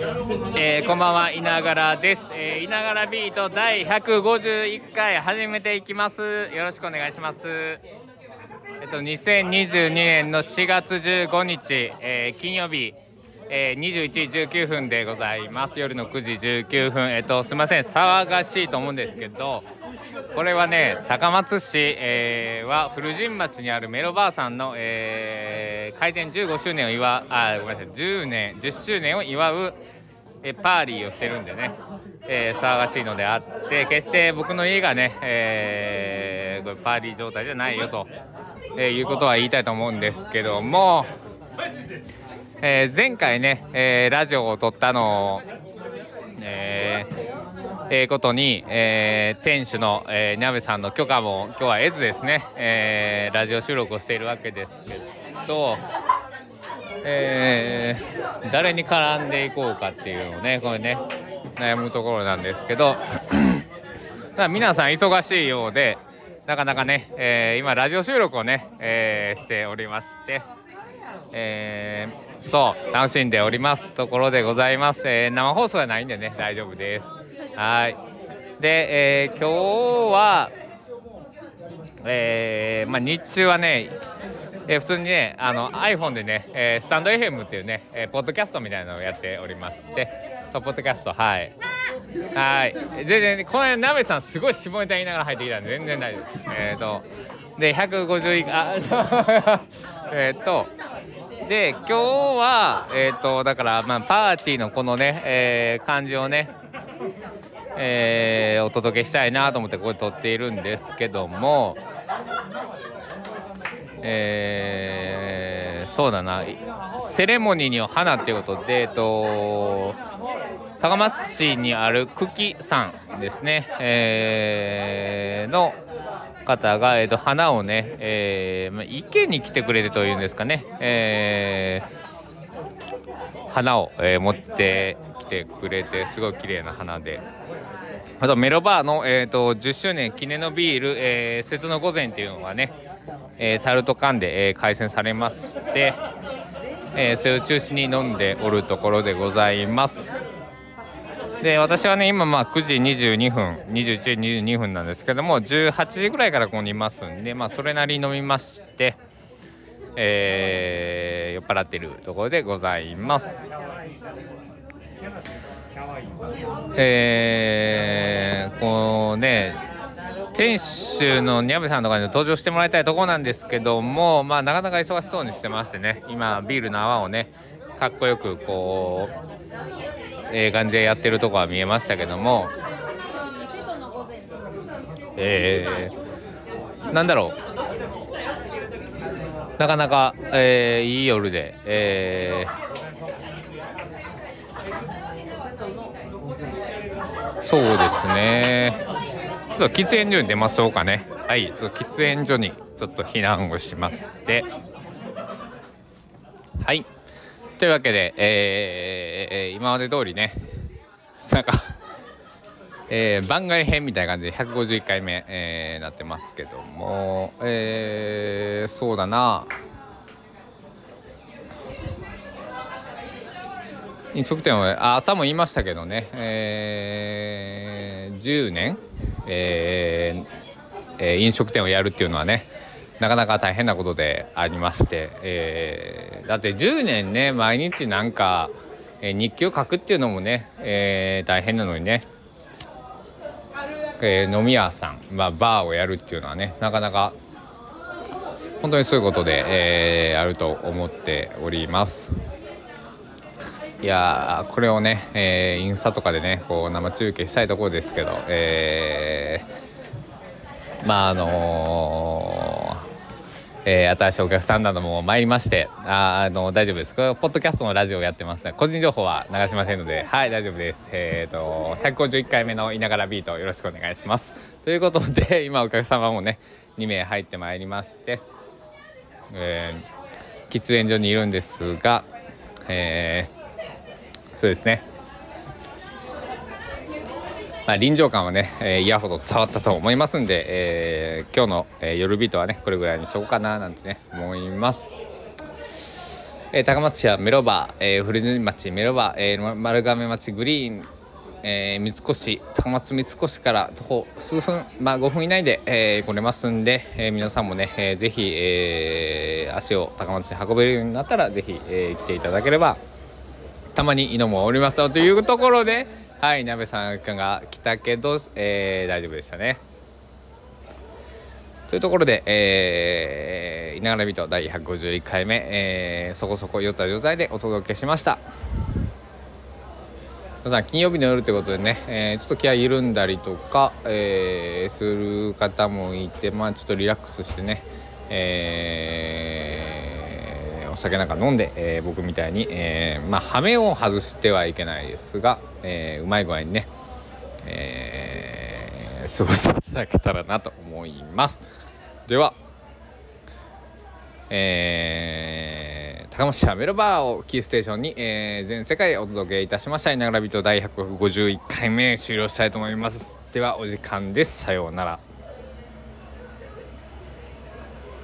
えー、こんばんは稲柄です、えー、稲柄ビート第151回始めていきます。よろしくお願いします。えっと2022年の4月15日、えー、金曜日えー、21時19分でございます。夜の9時19分。えっとすみません。騒がしいと思うんですけどこれはね高松市、えー、は古神町にあるメロバーさんの、えー、開店15周年を祝うあごめんなさい。10年10周年を祝うえパーリーをしてるんでね、えー、騒がしいのであって決して僕の家がね、えー、これパーリー状態じゃないよと、えー、いうことは言いたいと思うんですけどもえー、前回ね、えー、ラジオを撮ったのを、えーえー、ことに、えー、店主の、えー、ニャベさんの許可も今日は得ずですね、えー、ラジオ収録をしているわけですけど、えー、誰に絡んでいこうかっていうのをねこれね悩むところなんですけど 皆さん忙しいようでなかなかね、えー、今ラジオ収録をね、えー、しておりまして、えーそう楽しんでおりますところでございます、えー、生放送はないんでね大丈夫です。はい。で、えー、今日はえー、まあ、日中はね、えー、普通にねあの iPhone でね、えー、スタンド FM っていうね、えー、ポッドキャストみたいなのをやっておりましてポッドキャストはい。はい。全然この辺なべさんすごい下ネタ言いながら入ってきたんで全然大丈夫です。えっ、ー、とで150あえっとで今日はえっ、ー、とだからまあパーティーのこのね、えー、感じをねえー、お届けしたいなと思ってここで撮っているんですけどもえー、そうだなセレモニーには花っていうことでえっと高松市にある久喜さんですね、えー、の方が、えーと、花をね、えーまあ、池に来てくれるというんですかね、えー、花を、えー、持ってきてくれてすごい綺麗な花で。あとメロバーの、えーと、10周年記念のビール、えー、瀬戸の御前っていうのがね、えー、タルト缶で、えー、開催されまして、えー、それを中心に飲んでおるところでございます。で私はね今まあ9時22分21時22分なんですけども18時ぐらいからここにいますんでまあそれなりに飲みましてえー、酔っ払ってるところでございます。えー、こうね店主のニャブさんとかに登場してもらいたいところなんですけどもまあなかなか忙しそうにしてましてね今ビールの泡をねかっこよくこうえー、感じでやってるとこは見えましたけども。えー、なんだろう。なかなか、えー、いい夜で、えー、そうですね。ちょっと喫煙所に出ましょうかね。はいちょっと喫煙所にちょっと避難をしまして。はい。というわけで、えー、今まで通りねなんか、えー、番外編みたいな感じで151回目、えー、なってますけども、えー、そうだな。飲食店は朝も言いましたけどね、えー、10年、えー、飲食店をやるっていうのはねなかなか大変なことでありまして、えー、だって10年ね毎日なんか、えー、日記を書くっていうのもね、えー、大変なのにね、えー、飲み屋さん、まあ、バーをやるっていうのはねなかなか本当にそういうことで、えー、あると思っております。いやこれをね、えー、インスタとかでねこう生中継したいところですけど、えー、まああのーえー、新しいお客さんなども参りましてああの大丈夫です。これポッドキャストのラジオをやってます。個人情報は流しませんのではい大丈夫です。えっ、ー、と151回目の「いながらビート」よろしくお願いします。ということで 今お客様もね2名入ってまいりまして、えー、喫煙所にいるんですがえー、そうですね。まあ、臨場感はね、えー、イヤホンと伝わったと思いますんで、えー、今日の、えー、夜ビートはねこれぐらいにしようかななんてね思います。えー、高松市はメロバー、えー、古地町メロバー、えー、丸亀町グリーン、えー、三越高松三越から徒歩数分、まあ、5分以内で、えー、来れますんで、えー、皆さんもね、えー、ぜひ、えー、足を高松市に運べるようになったらぜひ、えー、来ていただければたまに犬もおりますよというところではい鍋さんが来たけど、えー、大丈夫でしたね。というところで、えー、稲柄人第151回目、えー、そこそこ酔った状態でお届けしました皆さん金曜日の夜ということでね、えー、ちょっと気合緩んだりとか、えー、する方もいてまあちょっとリラックスしてね、えー、酒なんか飲んで、えー、僕みたいに、えー、まあ羽目を外してはいけないですが、えー、うまい具合にね、えー過ごしていただけたらなと思います。ではえー、高松市アメロバーをキーステーションに、えー、全世界お届けいたしました「いながら人」第151回目終了したいと思います。ではお時間です。さようなら。